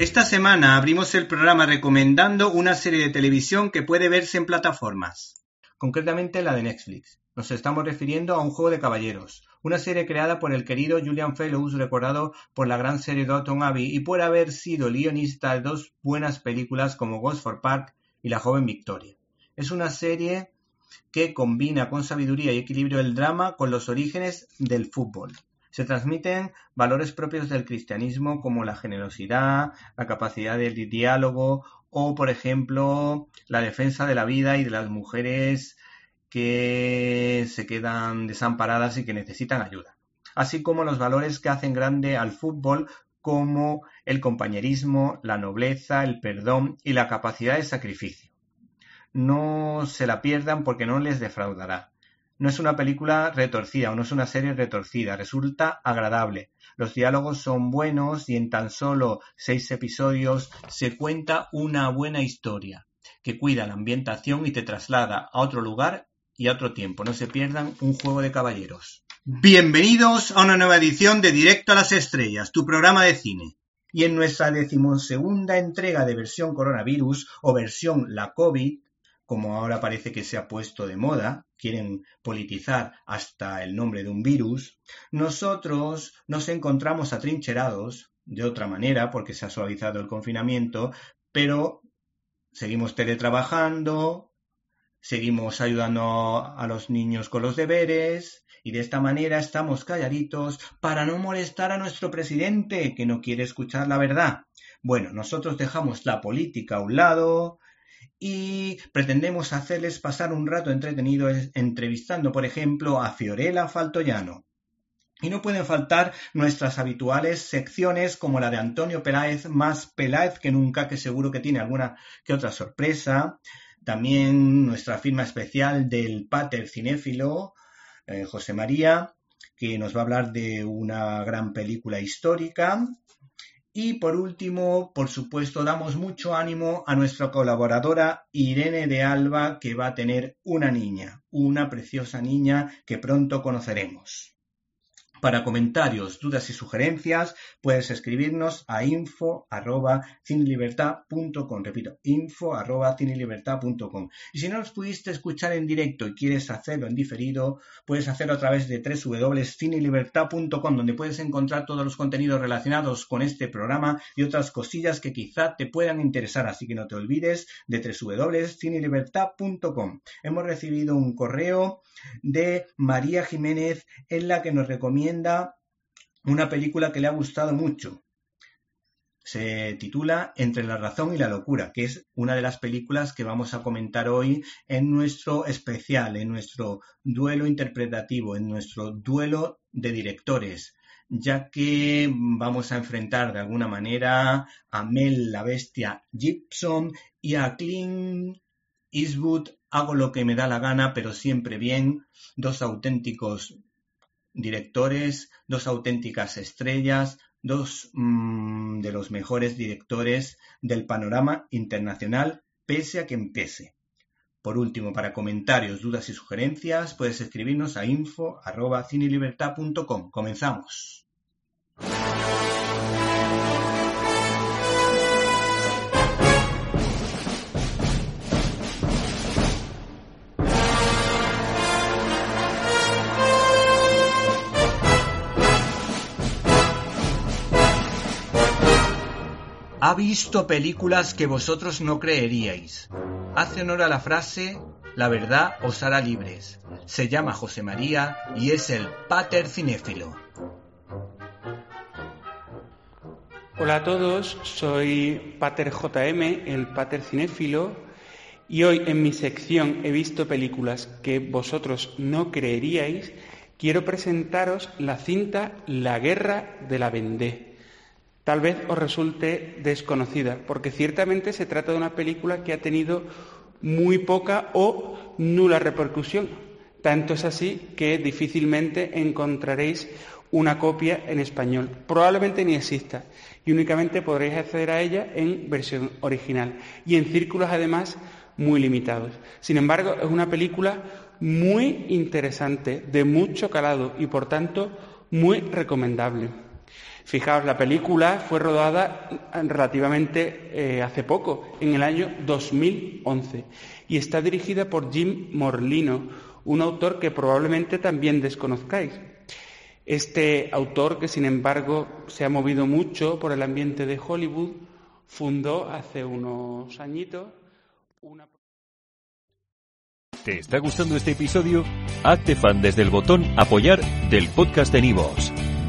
Esta semana abrimos el programa recomendando una serie de televisión que puede verse en plataformas, concretamente la de Netflix. Nos estamos refiriendo a Un juego de caballeros, una serie creada por el querido Julian Fellows, recordado por la gran serie Downton Abbey y por haber sido guionista de dos buenas películas como Gosford Park y La joven Victoria. Es una serie que combina con sabiduría y equilibrio el drama con los orígenes del fútbol. Se transmiten valores propios del cristianismo como la generosidad, la capacidad de diálogo o, por ejemplo, la defensa de la vida y de las mujeres que se quedan desamparadas y que necesitan ayuda. Así como los valores que hacen grande al fútbol como el compañerismo, la nobleza, el perdón y la capacidad de sacrificio. No se la pierdan porque no les defraudará. No es una película retorcida o no es una serie retorcida, resulta agradable. Los diálogos son buenos y en tan solo seis episodios se cuenta una buena historia que cuida la ambientación y te traslada a otro lugar y a otro tiempo. No se pierdan un juego de caballeros. Bienvenidos a una nueva edición de Directo a las Estrellas, tu programa de cine. Y en nuestra decimosegunda entrega de versión coronavirus o versión la COVID, como ahora parece que se ha puesto de moda, quieren politizar hasta el nombre de un virus, nosotros nos encontramos atrincherados de otra manera porque se ha suavizado el confinamiento, pero seguimos teletrabajando, seguimos ayudando a los niños con los deberes y de esta manera estamos calladitos para no molestar a nuestro presidente que no quiere escuchar la verdad. Bueno, nosotros dejamos la política a un lado, y pretendemos hacerles pasar un rato entretenido entrevistando, por ejemplo, a Fiorella Faltoyano. Y no pueden faltar nuestras habituales secciones como la de Antonio Peláez, más Peláez que nunca, que seguro que tiene alguna que otra sorpresa. También nuestra firma especial del Pater Cinéfilo, eh, José María, que nos va a hablar de una gran película histórica. Y por último, por supuesto, damos mucho ánimo a nuestra colaboradora Irene de Alba, que va a tener una niña, una preciosa niña que pronto conoceremos. Para comentarios, dudas y sugerencias, puedes escribirnos a info.cinelibertad.com. Repito, info.cinelibertad.com. Y si no nos pudiste escuchar en directo y quieres hacerlo en diferido, puedes hacerlo a través de www.cinelibertad.com, donde puedes encontrar todos los contenidos relacionados con este programa y otras cosillas que quizá te puedan interesar. Así que no te olvides de www.cinelibertad.com. Hemos recibido un correo de María Jiménez en la que nos recomienda una película que le ha gustado mucho. Se titula Entre la razón y la locura, que es una de las películas que vamos a comentar hoy en nuestro especial, en nuestro duelo interpretativo, en nuestro duelo de directores, ya que vamos a enfrentar de alguna manera a Mel la bestia Gibson y a Clint Eastwood hago lo que me da la gana, pero siempre bien, dos auténticos directores, dos auténticas estrellas, dos mmm, de los mejores directores del panorama internacional, pese a que empece. Por último, para comentarios, dudas y sugerencias, puedes escribirnos a info.cinelibertad.com. Comenzamos. Ha visto películas que vosotros no creeríais. Hace honor a la frase La verdad os hará libres. Se llama José María y es el pater cinéfilo. Hola a todos, soy Pater JM, el Pater cinéfilo, y hoy en mi sección he visto películas que vosotros no creeríais. Quiero presentaros la cinta La Guerra de la Vendée. Tal vez os resulte desconocida, porque ciertamente se trata de una película que ha tenido muy poca o nula repercusión. Tanto es así que difícilmente encontraréis una copia en español. Probablemente ni exista y únicamente podréis acceder a ella en versión original y en círculos además muy limitados. Sin embargo, es una película muy interesante, de mucho calado y por tanto muy recomendable. Fijaos, la película fue rodada relativamente eh, hace poco, en el año 2011, y está dirigida por Jim Morlino, un autor que probablemente también desconozcáis. Este autor, que sin embargo se ha movido mucho por el ambiente de Hollywood, fundó hace unos añitos una... ¿Te está gustando este episodio? Hazte fan desde el botón apoyar del podcast de Nivos.